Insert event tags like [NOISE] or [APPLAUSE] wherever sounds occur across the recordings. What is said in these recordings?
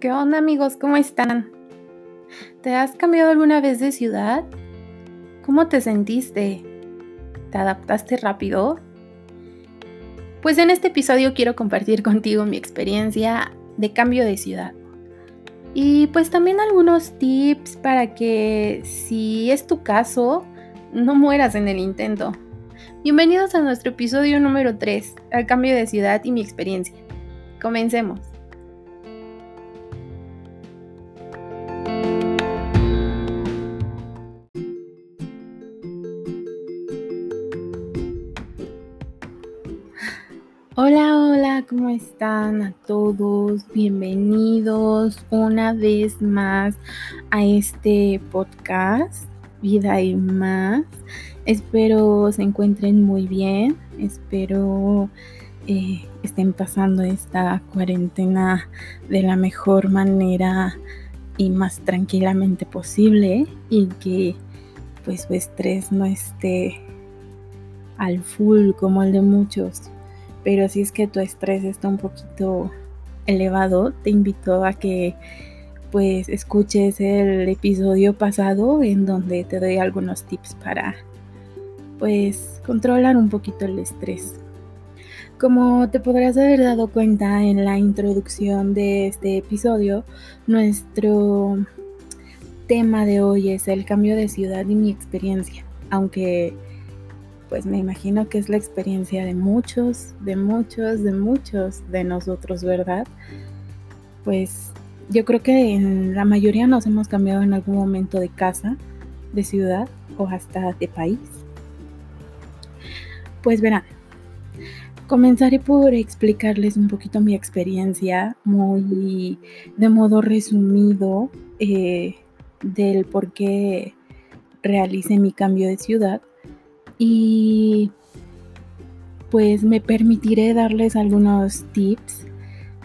¿Qué onda amigos? ¿Cómo están? ¿Te has cambiado alguna vez de ciudad? ¿Cómo te sentiste? ¿Te adaptaste rápido? Pues en este episodio quiero compartir contigo mi experiencia de cambio de ciudad. Y pues también algunos tips para que si es tu caso, no mueras en el intento. Bienvenidos a nuestro episodio número 3, al cambio de ciudad y mi experiencia. Comencemos. Hola, hola, ¿cómo están a todos? Bienvenidos una vez más a este podcast, Vida y más. Espero se encuentren muy bien, espero eh, estén pasando esta cuarentena de la mejor manera y más tranquilamente posible y que pues su estrés no esté al full como el de muchos pero si es que tu estrés está un poquito elevado, te invito a que pues escuches el episodio pasado en donde te doy algunos tips para pues controlar un poquito el estrés. Como te podrás haber dado cuenta en la introducción de este episodio, nuestro tema de hoy es el cambio de ciudad y mi experiencia, aunque pues me imagino que es la experiencia de muchos, de muchos, de muchos de nosotros, ¿verdad? Pues yo creo que en la mayoría nos hemos cambiado en algún momento de casa, de ciudad o hasta de país. Pues verán, comenzaré por explicarles un poquito mi experiencia, muy de modo resumido, eh, del por qué realicé mi cambio de ciudad y pues me permitiré darles algunos tips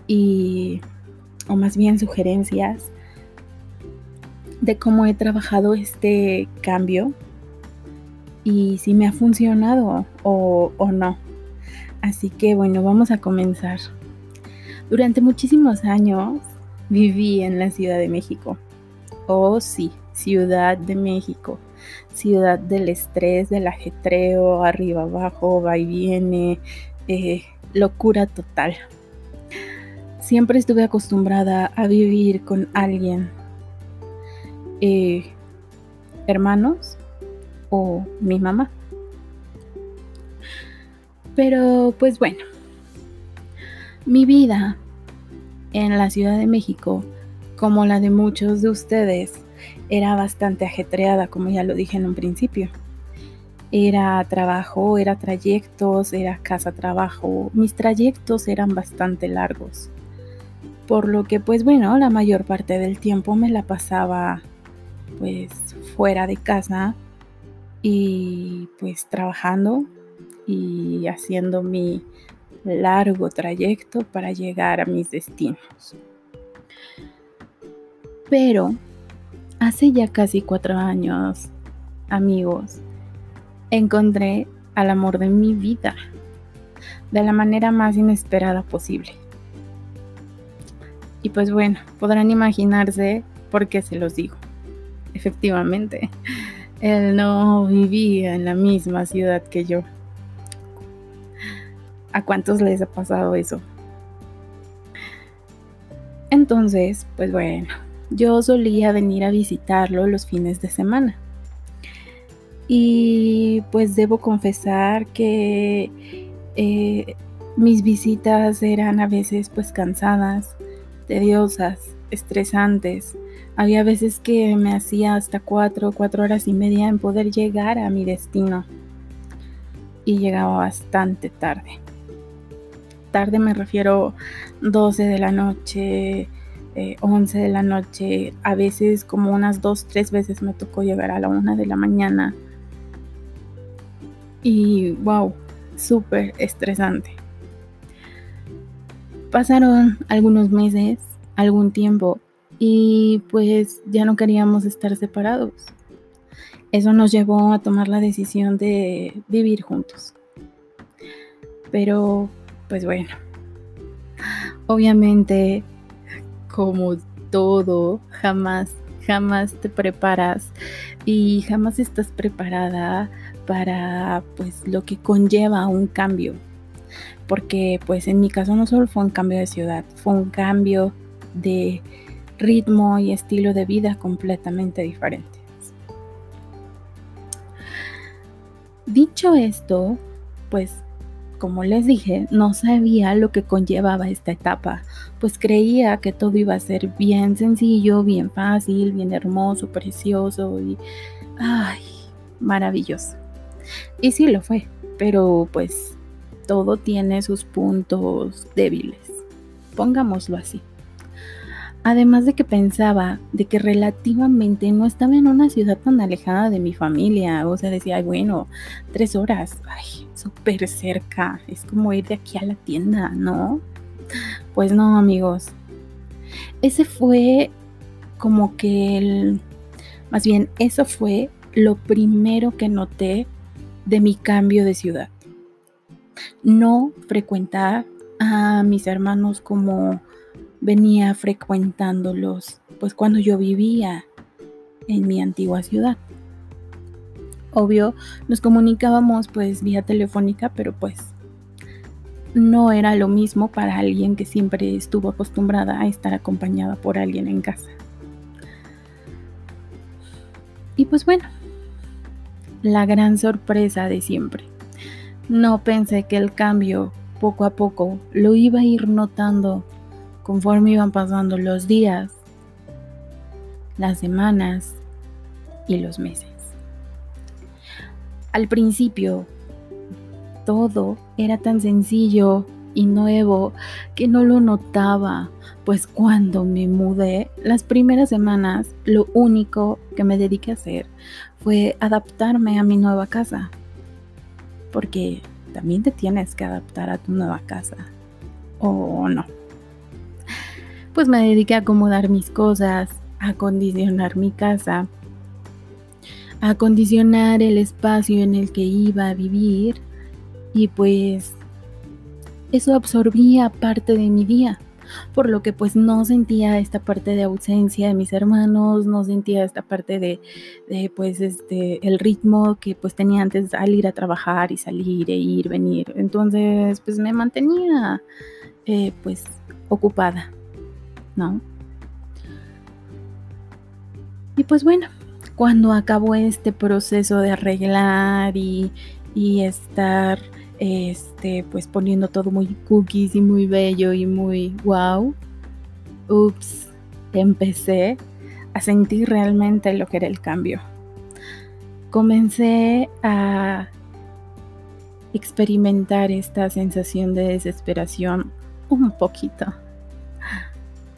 y o más bien sugerencias de cómo he trabajado este cambio y si me ha funcionado o, o no. Así que bueno, vamos a comenzar. Durante muchísimos años viví en la Ciudad de México. Oh sí, Ciudad de México ciudad del estrés, del ajetreo, arriba, abajo, va y viene, eh, locura total. Siempre estuve acostumbrada a vivir con alguien, eh, hermanos o mi mamá. Pero pues bueno, mi vida en la Ciudad de México, como la de muchos de ustedes, era bastante ajetreada, como ya lo dije en un principio. Era trabajo, era trayectos, era casa-trabajo. Mis trayectos eran bastante largos. Por lo que, pues bueno, la mayor parte del tiempo me la pasaba pues fuera de casa y pues trabajando y haciendo mi largo trayecto para llegar a mis destinos. Pero Hace ya casi cuatro años, amigos, encontré al amor de mi vida de la manera más inesperada posible. Y pues bueno, podrán imaginarse por qué se los digo. Efectivamente, él no vivía en la misma ciudad que yo. ¿A cuántos les ha pasado eso? Entonces, pues bueno, yo solía venir a visitarlo los fines de semana. Y pues debo confesar que eh, mis visitas eran a veces pues cansadas, tediosas, estresantes. Había veces que me hacía hasta cuatro, cuatro horas y media en poder llegar a mi destino. Y llegaba bastante tarde. Tarde me refiero 12 de la noche, 11 eh, de la noche, a veces como unas dos, tres veces me tocó llegar a la una de la mañana. Y wow, súper estresante. Pasaron algunos meses, algún tiempo, y pues ya no queríamos estar separados. Eso nos llevó a tomar la decisión de vivir juntos. Pero, pues bueno, obviamente como todo, jamás, jamás te preparas y jamás estás preparada para pues lo que conlleva un cambio. Porque pues en mi caso no solo fue un cambio de ciudad, fue un cambio de ritmo y estilo de vida completamente diferentes. Dicho esto, pues como les dije, no sabía lo que conllevaba esta etapa, pues creía que todo iba a ser bien sencillo, bien fácil, bien hermoso, precioso y... ¡ay! maravilloso. Y sí lo fue, pero pues todo tiene sus puntos débiles, pongámoslo así. Además de que pensaba de que relativamente no estaba en una ciudad tan alejada de mi familia. O sea, decía, bueno, tres horas, ay, súper cerca. Es como ir de aquí a la tienda, ¿no? Pues no, amigos. Ese fue como que el... Más bien, eso fue lo primero que noté de mi cambio de ciudad. No frecuentar a mis hermanos como venía frecuentándolos, pues cuando yo vivía en mi antigua ciudad. Obvio, nos comunicábamos pues vía telefónica, pero pues no era lo mismo para alguien que siempre estuvo acostumbrada a estar acompañada por alguien en casa. Y pues bueno, la gran sorpresa de siempre. No pensé que el cambio poco a poco lo iba a ir notando conforme iban pasando los días, las semanas y los meses. Al principio, todo era tan sencillo y nuevo que no lo notaba, pues cuando me mudé, las primeras semanas, lo único que me dediqué a hacer fue adaptarme a mi nueva casa. Porque también te tienes que adaptar a tu nueva casa. ¿O no? pues me dediqué a acomodar mis cosas, a acondicionar mi casa, a acondicionar el espacio en el que iba a vivir y pues eso absorbía parte de mi día, por lo que pues no sentía esta parte de ausencia de mis hermanos, no sentía esta parte de, pues este el ritmo que pues tenía antes al ir a trabajar y salir e ir, venir. Entonces pues me mantenía eh, pues ocupada. ¿no? Y pues bueno, cuando acabó este proceso de arreglar y, y estar este pues poniendo todo muy cookies y muy bello y muy wow, ups, empecé a sentir realmente lo que era el cambio. Comencé a experimentar esta sensación de desesperación un poquito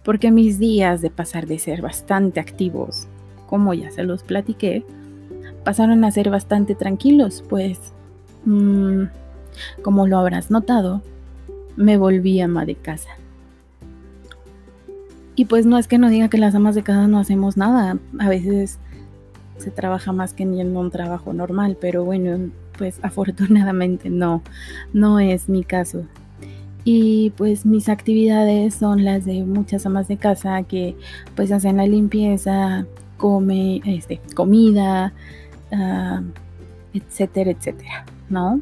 porque mis días de pasar de ser bastante activos, como ya se los platiqué, pasaron a ser bastante tranquilos, pues, mm, como lo habrás notado, me volví ama de casa. Y pues no es que no diga que las amas de casa no hacemos nada, a veces se trabaja más que en un trabajo normal, pero bueno, pues [LAUGHS] afortunadamente no, no es mi caso. Y pues mis actividades son las de muchas amas de casa que pues hacen la limpieza, come, este, comida, ah, etcétera, etcétera, ¿no?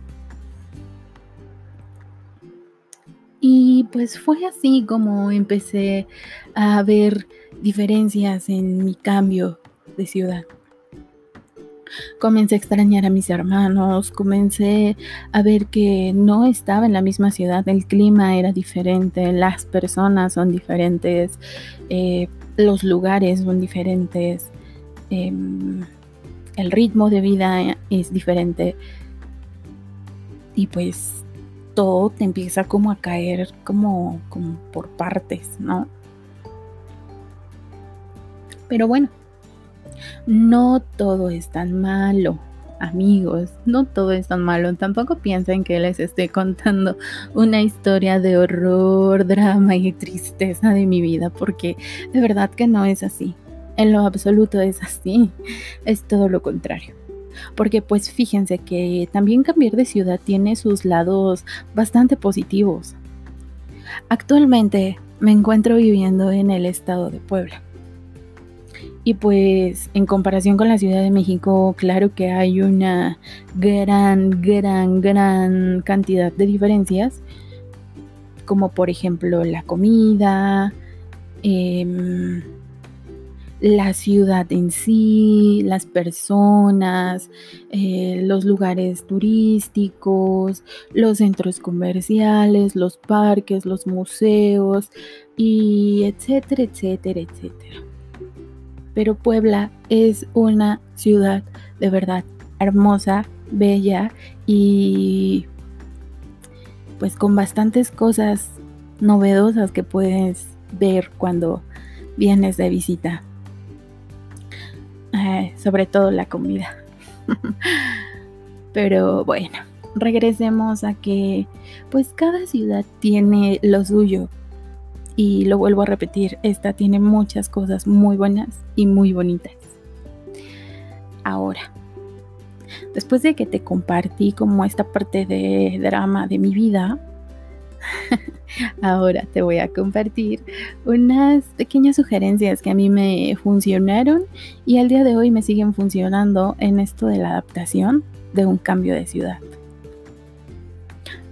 Y pues fue así como empecé a ver diferencias en mi cambio de ciudad. Comencé a extrañar a mis hermanos, comencé a ver que no estaba en la misma ciudad, el clima era diferente, las personas son diferentes, eh, los lugares son diferentes, em, el ritmo de vida es diferente. Y pues todo te empieza como a caer como, como por partes, ¿no? Pero bueno, no todo es tan malo, amigos, no todo es tan malo. Tampoco piensen que les estoy contando una historia de horror, drama y tristeza de mi vida, porque de verdad que no es así. En lo absoluto es así. Es todo lo contrario. Porque pues fíjense que también cambiar de ciudad tiene sus lados bastante positivos. Actualmente me encuentro viviendo en el estado de Puebla. Y pues en comparación con la Ciudad de México, claro que hay una gran, gran, gran cantidad de diferencias, como por ejemplo la comida, em, la ciudad en sí, las personas, eh, los lugares turísticos, los centros comerciales, los parques, los museos y etcétera, etcétera, etcétera. Pero Puebla es una ciudad de verdad hermosa, bella y pues con bastantes cosas novedosas que puedes ver cuando vienes de visita. Eh, sobre todo la comida. [LAUGHS] Pero bueno, regresemos a que pues cada ciudad tiene lo suyo. Y lo vuelvo a repetir, esta tiene muchas cosas muy buenas y muy bonitas. Ahora, después de que te compartí como esta parte de drama de mi vida, [LAUGHS] Ahora te voy a compartir unas pequeñas sugerencias que a mí me funcionaron y al día de hoy me siguen funcionando en esto de la adaptación de un cambio de ciudad.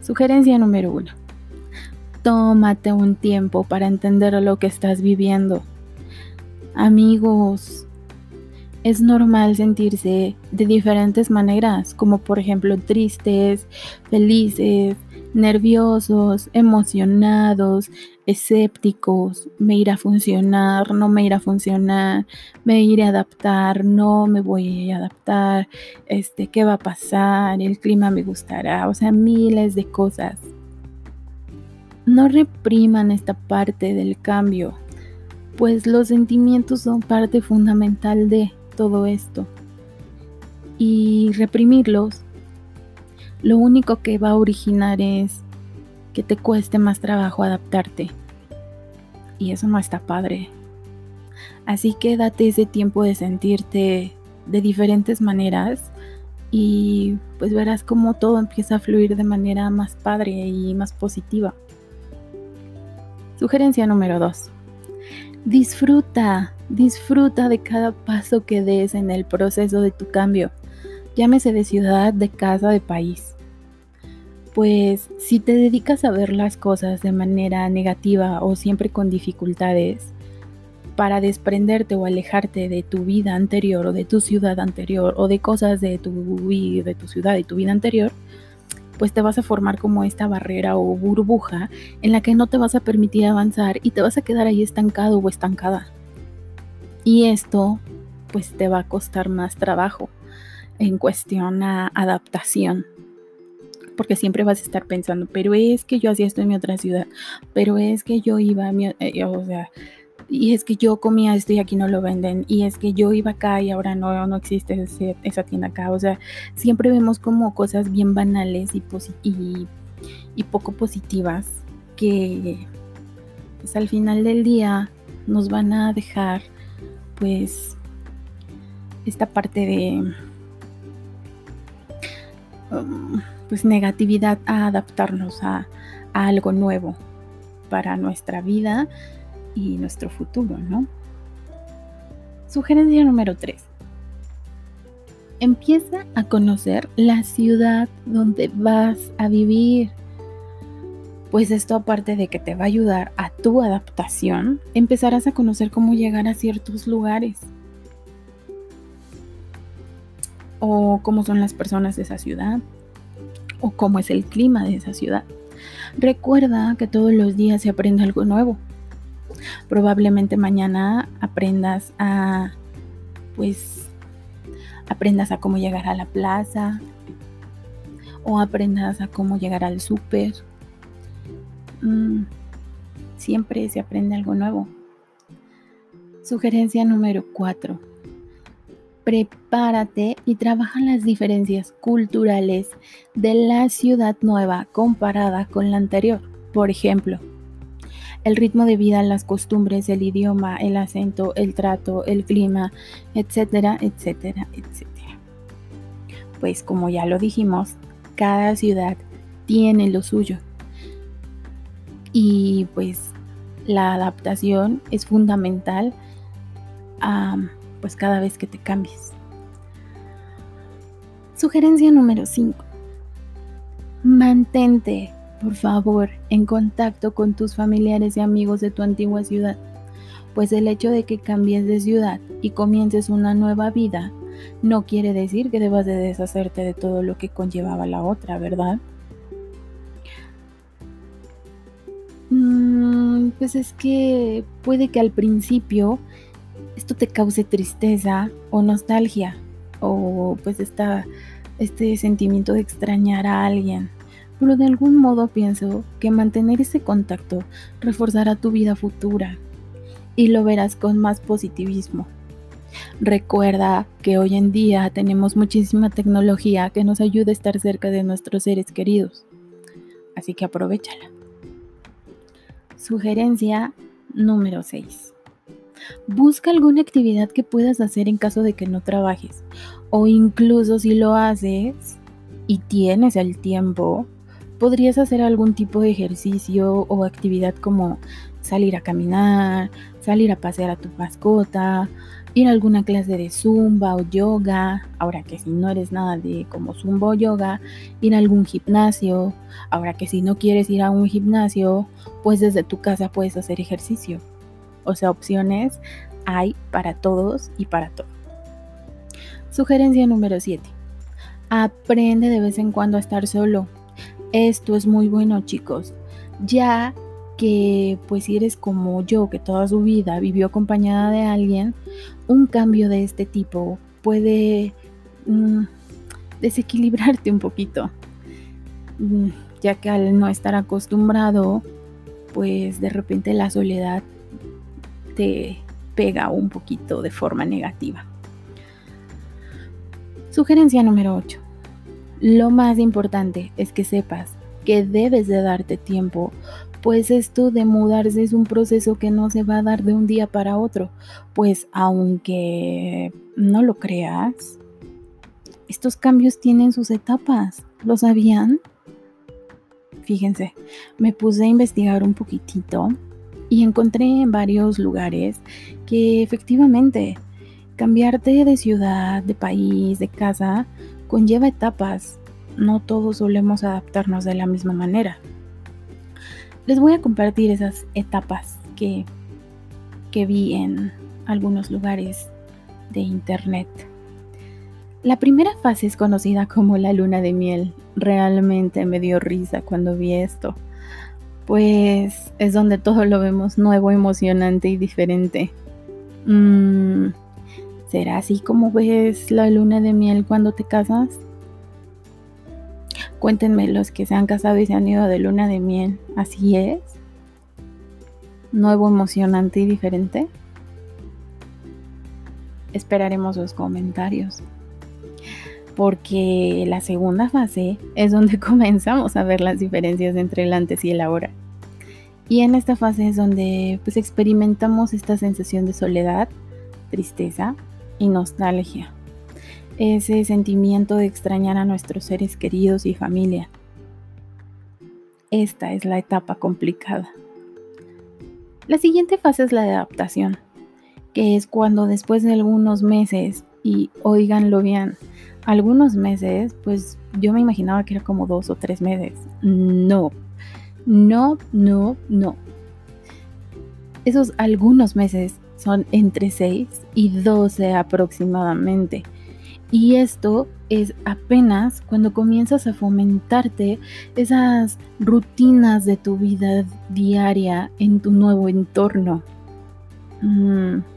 Sugerencia número uno. Tómate un tiempo para entender lo que estás viviendo. Amigos, es normal sentirse de diferentes maneras, como por ejemplo tristes, felices, nerviosos, emocionados, escépticos, me irá a funcionar, no me irá a funcionar, me iré a adaptar, no me voy a adaptar, este, ¿qué va a pasar? El clima me gustará, o sea, miles de cosas. No repriman esta parte del cambio, pues los sentimientos son parte fundamental de todo esto. Y reprimirlos lo único que va a originar es que te cueste más trabajo adaptarte. Y eso no está padre. Así que date ese tiempo de sentirte de diferentes maneras y pues verás cómo todo empieza a fluir de manera más padre y más positiva. Sugerencia número 2. Disfruta, disfruta de cada paso que des en el proceso de tu cambio, llámese de ciudad, de casa, de país pues si te dedicas a ver las cosas de manera negativa o siempre con dificultades, para desprenderte o alejarte de tu vida anterior o de tu ciudad anterior o de cosas de tu, de tu ciudad y tu vida anterior, pues te vas a formar como esta barrera o burbuja en la que no te vas a permitir avanzar y te vas a quedar ahí estancado o estancada. Y esto pues te va a costar más trabajo en cuestión a adaptación porque siempre vas a estar pensando, pero es que yo hacía esto en mi otra ciudad, pero es que yo iba a mi, eh, o sea, y es que yo comía esto y aquí no lo venden, y es que yo iba acá y ahora no, no existe esa tienda acá, o sea, siempre vemos como cosas bien banales y poco positivas que pues al final del día nos van a dejar pues esta parte de um, pues negatividad a adaptarnos a, algo nuevo para nuestra vida y nuestro futuro, ¿no? Sugerencia número 3. Empieza a conocer la ciudad donde vas a vivir. Pues esto aparte de que te va a ayudar a tu adaptación, empezarás a conocer cómo llegar a ciertos lugares. O cómo son las personas de esa ciudad, o cómo es el clima de esa ciudad. Recuerda que todos los días se aprende algo nuevo. Probablemente mañana aprendas a, pues, aprendas a cómo llegar a la plaza o aprendas a cómo llegar al súper. Mm, siempre se aprende algo nuevo. Sugerencia número 4 prepárate y trabaja las diferencias culturales de la ciudad nueva comparada con la anterior. Por ejemplo, el ritmo de vida, las costumbres, el idioma, el acento, el trato, el clima, etcétera, etcétera, etcétera. Pues como ya lo dijimos, cada ciudad tiene lo suyo. Y pues la adaptación es fundamental pues cada vez que te cambies. Sugerencia número 5. Mantente, por favor, en contacto con tus familiares y amigos de tu antigua ciudad, pues el hecho de que cambies de ciudad y comiences una nueva vida no quiere decir que debas de deshacerte de todo lo que conllevaba la otra, ¿verdad? Mm, pues es que puede que al principio esto te cause tristeza o nostalgia o pues esta, este sentimiento de extrañar a alguien. Pero de algún modo pienso que mantener ese contacto reforzará tu vida futura y lo verás con más positivismo. Recuerda que hoy en día tenemos muchísima tecnología que nos ayuda a estar cerca de nuestros seres queridos. Así que aprovechala. Sugerencia número 6. Busca alguna actividad que puedas hacer en caso de que no trabajes. O incluso si lo haces y tienes el tiempo, podrías hacer algún tipo de ejercicio o actividad como salir a caminar, salir a pasear a tu mascota, ir a alguna clase de zumba o yoga, ahora que si no eres nada de como zumba o yoga, ir a algún gimnasio, ahora que si no quieres ir a un gimnasio, pues desde tu casa puedes hacer ejercicio. O sea, opciones hay para todos y para todo. Sugerencia número 7. Aprende de vez en cuando a estar solo. Esto es muy bueno, chicos, ya que pues si eres como yo, que toda su vida vivió acompañada de alguien, un cambio de este tipo puede mm, desequilibrarte un poquito, mm, ya que al no estar acostumbrado, pues de repente la soledad te pega un poquito de forma negativa. Sugerencia número 8. Lo más importante es que sepas que debes de darte tiempo, pues esto de mudarse es un proceso que no se va a dar de un día para otro, pues aunque no lo creas, estos cambios tienen sus etapas, ¿lo sabían? Fíjense, me puse a investigar un poquitito y encontré en varios lugares que efectivamente cambiarte de ciudad, de país, de casa, conlleva etapas. No todos solemos adaptarnos de la misma manera. Les voy a compartir esas etapas que, que vi en algunos lugares de internet. La primera fase es conocida como la luna de miel. Realmente me dio risa cuando vi esto pues es donde todo lo vemos nuevo, emocionante y diferente. Mm, ¿Será así como ves la luna de miel cuando te casas? Cuéntenme los que se han casado y se han ido de luna de miel. ¿Así es? ¿Nuevo, emocionante y diferente? Esperaremos los comentarios. Porque la segunda fase es donde [LAUGHS] comenzamos a ver las diferencias entre el antes y el ahora. Y en esta fase es donde pues experimentamos esta sensación de soledad, tristeza y nostalgia. Ese sentimiento de extrañar a nuestros seres queridos y familia. Esta es la etapa complicada. La siguiente fase es la de adaptación, que es cuando después de algunos meses, y oiganlo bien, algunos meses, pues yo me imaginaba que era como dos o tres meses. No, no, no, no. Esos algunos meses son entre 6 y 12 aproximadamente. Y esto es apenas cuando comienzas a fomentarte esas rutinas de tu vida diaria en tu nuevo entorno. Mm.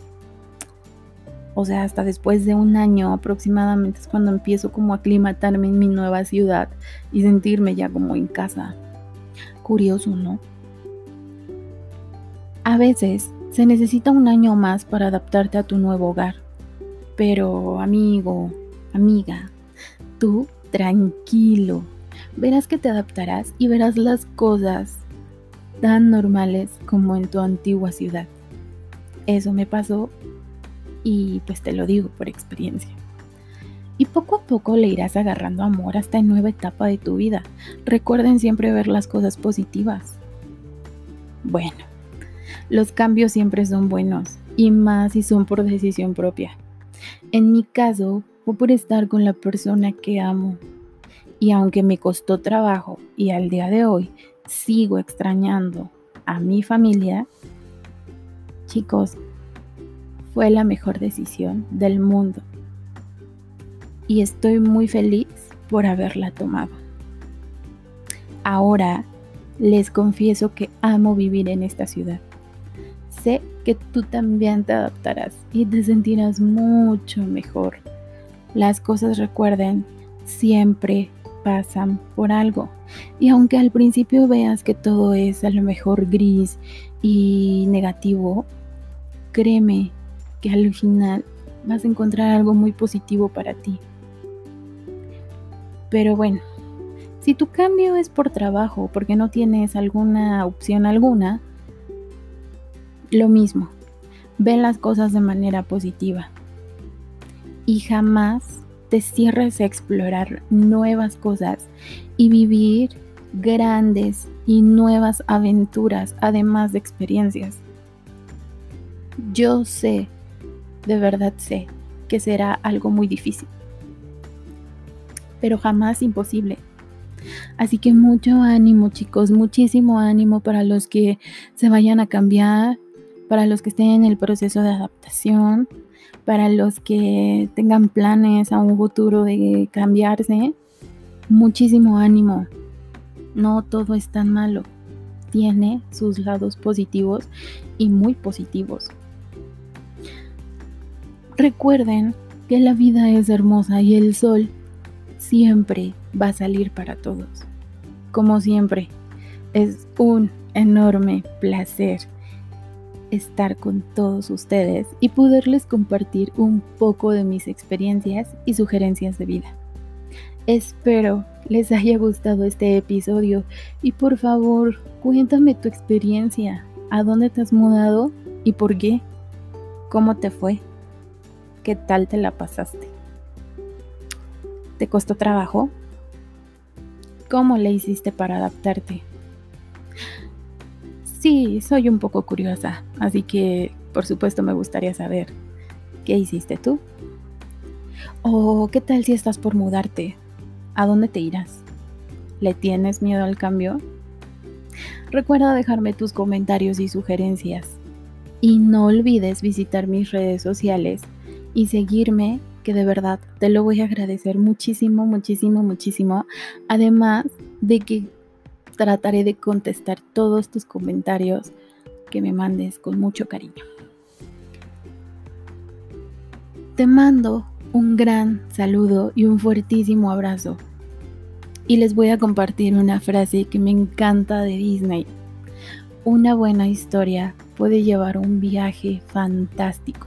O sea, hasta después de un año aproximadamente es cuando empiezo como a aclimatarme en mi nueva ciudad y sentirme ya como en casa. Curioso, ¿no? A veces se necesita un año más para adaptarte a tu nuevo hogar. Pero amigo, amiga, tú tranquilo. Verás que te adaptarás y verás las cosas tan normales como en tu antigua ciudad. Eso me pasó y pues te lo digo por experiencia. Y poco a poco le irás agarrando amor a esta nueva etapa de tu vida. Recuerden siempre ver las cosas positivas. Bueno, los cambios siempre son buenos y más si son por decisión propia. En mi caso, fue por estar con la persona que amo. Y aunque me costó trabajo y al día de hoy sigo extrañando a mi familia, chicos, fue la mejor decisión del mundo. Y estoy muy feliz por haberla tomado. Ahora les confieso que amo vivir en esta ciudad. Sé que tú también te adaptarás y te sentirás mucho mejor. Las cosas recuerden, siempre pasan por algo. Y aunque al principio veas que todo es a lo mejor gris y negativo, créeme que al final vas a encontrar algo muy positivo para ti. Pero bueno, si tu cambio es por trabajo, porque no tienes alguna opción alguna, lo mismo, ve las cosas de manera positiva y jamás te cierres a explorar nuevas cosas y vivir grandes y nuevas aventuras, además de experiencias. Yo sé, de verdad sé, que será algo muy difícil, pero jamás imposible. Así que mucho ánimo chicos, muchísimo ánimo para los que se vayan a cambiar, para los que estén en el proceso de adaptación, para los que tengan planes a un futuro de cambiarse. Muchísimo ánimo. No todo es tan malo. Tiene sus lados positivos y muy positivos. Recuerden que la vida es hermosa y el sol siempre va a salir para todos. Como siempre, es un enorme placer estar con todos ustedes y poderles compartir un poco de mis experiencias y sugerencias de vida. Espero les haya gustado este episodio y por favor cuéntame tu experiencia, a dónde te has mudado y por qué, cómo te fue, qué tal te la pasaste. ¿Te costó trabajo? ¿Cómo le hiciste para adaptarte? Sí, soy un poco curiosa, así que por supuesto me gustaría saber qué hiciste tú. ¿O qué tal si estás por mudarte? ¿A dónde te irás? ¿Le tienes miedo al cambio? Recuerda dejarme tus comentarios y sugerencias. Y no olvides visitar mis redes sociales y seguirme que de verdad te lo voy a agradecer muchísimo, muchísimo, muchísimo. Además de que trataré de contestar todos tus comentarios que me mandes con mucho cariño. Te mando un gran saludo y un fuertísimo abrazo. Y les voy a compartir una frase que me encanta de Disney. Una buena historia puede llevar un viaje fantástico.